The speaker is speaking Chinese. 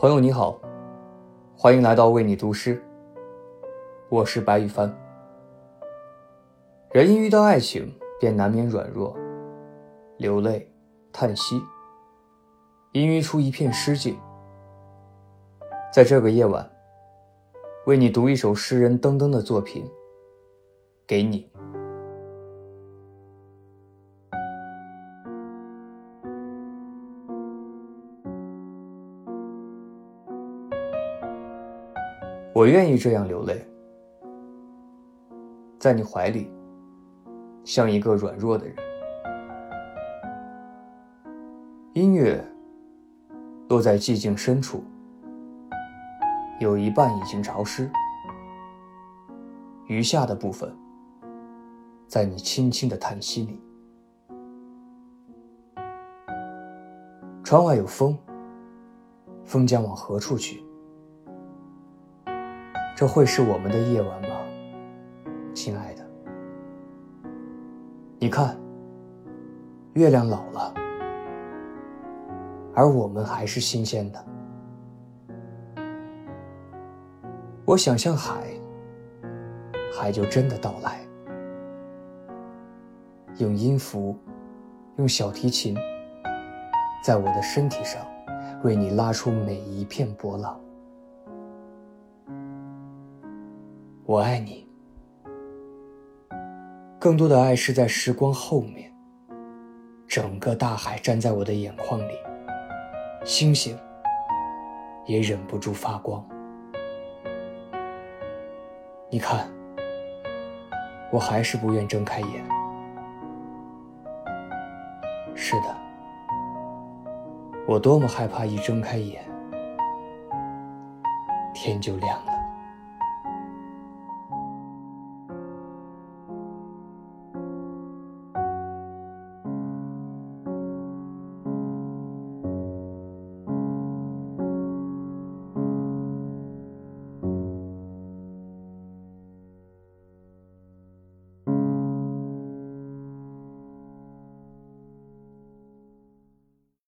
朋友你好，欢迎来到为你读诗。我是白羽帆。人一遇到爱情，便难免软弱、流泪、叹息，氤氲出一片诗境。在这个夜晚，为你读一首诗人登登的作品，给你。我愿意这样流泪，在你怀里，像一个软弱的人。音乐落在寂静深处，有一半已经潮湿，余下的部分，在你轻轻的叹息里。窗外有风，风将往何处去？这会是我们的夜晚吗，亲爱的？你看，月亮老了，而我们还是新鲜的。我想象海，海就真的到来，用音符，用小提琴，在我的身体上，为你拉出每一片波浪。我爱你，更多的爱是在时光后面。整个大海站在我的眼眶里，星星也忍不住发光。你看，我还是不愿睁开眼。是的，我多么害怕一睁开眼，天就亮了。